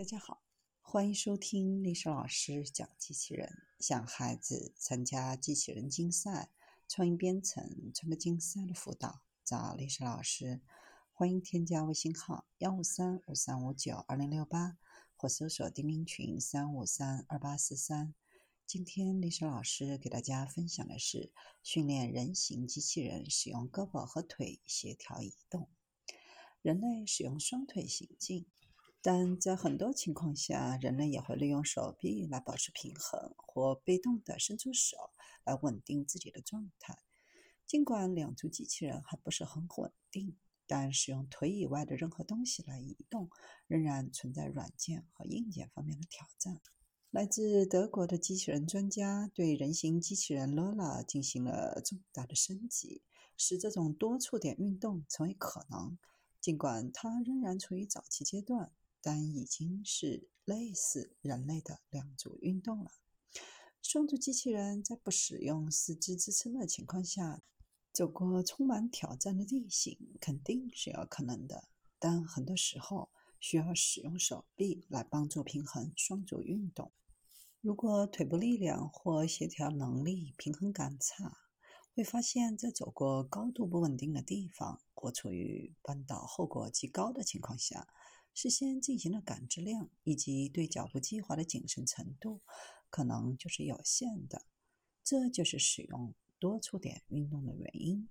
大家好，欢迎收听历史老师讲机器人。想孩子参加机器人竞赛、创意编程、创客竞赛的辅导，找历史老师。欢迎添加微信号幺五三五三五九二零六八，或搜索钉钉群三五三二八四三。今天历史老师给大家分享的是训练人形机器人使用胳膊和腿协调移动。人类使用双腿行进。但在很多情况下，人类也会利用手臂来保持平衡，或被动地伸出手来稳定自己的状态。尽管两足机器人还不是很稳定，但使用腿以外的任何东西来移动，仍然存在软件和硬件方面的挑战。来自德国的机器人专家对人形机器人 Lola 进行了重大的升级，使这种多触点运动成为可能。尽管它仍然处于早期阶段。但已经是类似人类的两足运动了。双足机器人在不使用四肢支撑的情况下，走过充满挑战的地形肯定是有可能的。但很多时候需要使用手臂来帮助平衡双足运动。如果腿部力量或协调能力平衡感差，会发现，在走过高度不稳定的地方或处于绊倒后果极高的情况下。事先进行的感知量以及对脚步计划的谨慎程度，可能就是有限的。这就是使用多触点运动的原因。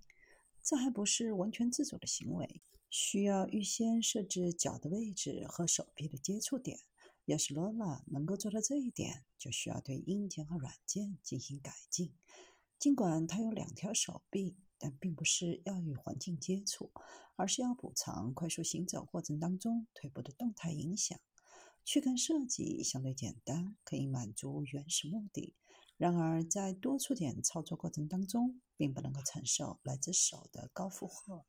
这还不是完全自主的行为，需要预先设置脚的位置和手臂的接触点。要是罗拉能够做到这一点，就需要对硬件和软件进行改进。尽管它有两条手臂。但并不是要与环境接触，而是要补偿快速行走过程当中腿部的动态影响。躯干设计相对简单，可以满足原始目的。然而，在多触点操作过程当中，并不能够承受来自手的高负荷。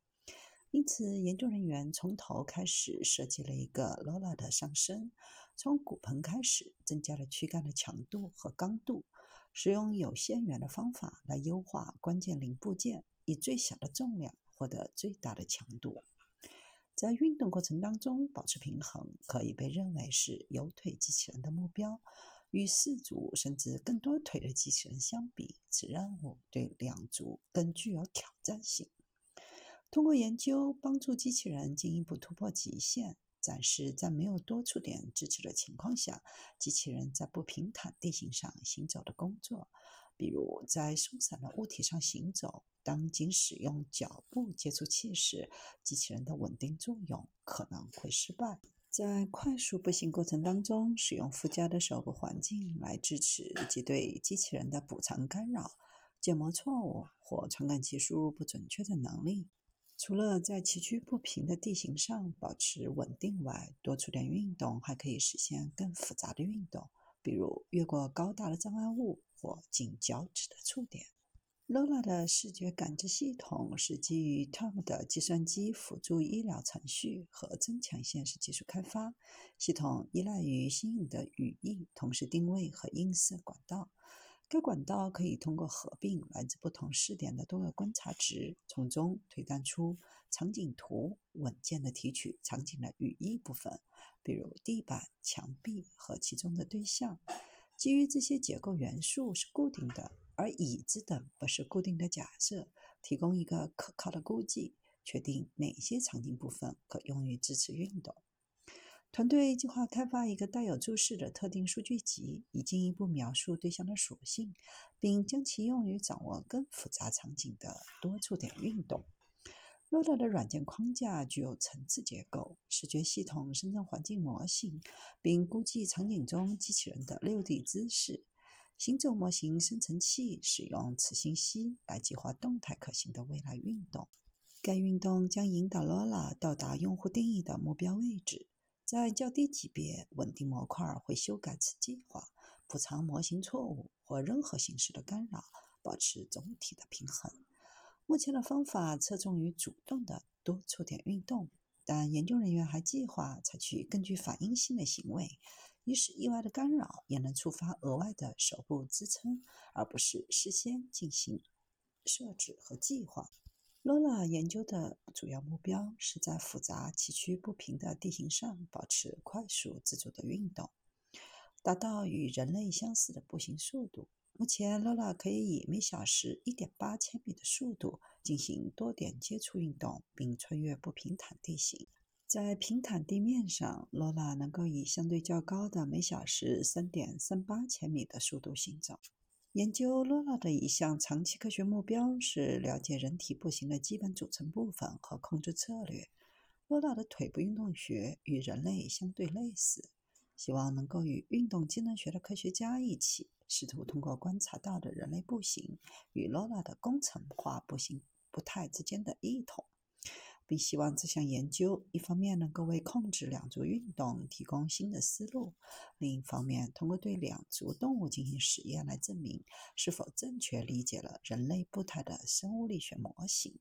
因此，研究人员从头开始设计了一个 Lola 的上身，从骨盆开始增加了躯干的强度和刚度，使用有限元的方法来优化关键零部件。以最小的重量获得最大的强度，在运动过程当中保持平衡，可以被认为是有腿机器人的目标。与四足甚至更多腿的机器人相比，此任务对两足更具有挑战性。通过研究帮助机器人进一步突破极限，展示在没有多触点支持的情况下，机器人在不平坦地形上行走的工作。比如在松散的物体上行走，当仅使用脚部接触器时，机器人的稳定作用可能会失败。在快速步行过程当中，使用附加的手部环境来支持及对机器人的补偿干扰、建模错误或传感器输入不准确的能力。除了在崎岖不平的地形上保持稳定外，多触点运动还可以实现更复杂的运动。比如越过高大的障碍物或近脚趾的触点。Lola 的视觉感知系统是基于 Tom 的计算机辅助医疗程序和增强现实技术开发。系统依赖于新颖的语义同时定位和映射管道。该管道可以通过合并来自不同视点的多个观察值，从中推断出场景图，稳健地提取场景的语义部分，比如地板、墙壁和其中的对象。基于这些结构元素是固定的，而椅子等不是固定的假设，提供一个可靠的估计，确定哪些场景部分可用于支持运动。团队计划开发一个带有注释的特定数据集，以进一步描述对象的属性，并将其用于掌握更复杂场景的多触点运动。Lola 的软件框架具有层次结构，视觉系统生成环境模型，并估计场景中机器人的六 D 姿势。行走模型生成器使用此信息来计划动态可行的未来运动。该运动将引导 Lola 到达用户定义的目标位置。在较低级别，稳定模块会修改此计划，补偿模型错误或任何形式的干扰，保持总体的平衡。目前的方法侧重于主动的多触点运动，但研究人员还计划采取更具反应性的行为，以使意外的干扰也能触发额外的手部支撑，而不是事先进行设置和计划。罗拉研究的主要目标是在复杂、崎岖不平的地形上保持快速自主的运动，达到与人类相似的步行速度。目前，罗拉可以以每小时1.8千米的速度进行多点接触运动，并穿越不平坦地形。在平坦地面上，罗拉能够以相对较高的每小时3.38千米的速度行走。研究罗拉的一项长期科学目标是了解人体步行的基本组成部分和控制策略。罗拉的腿部运动学与人类相对类似，希望能够与运动机能学的科学家一起，试图通过观察到的人类步行与罗拉的工程化步行步态之间的异同。并希望这项研究一方面能够为控制两足运动提供新的思路，另一方面通过对两足动物进行实验来证明是否正确理解了人类步态的生物力学模型。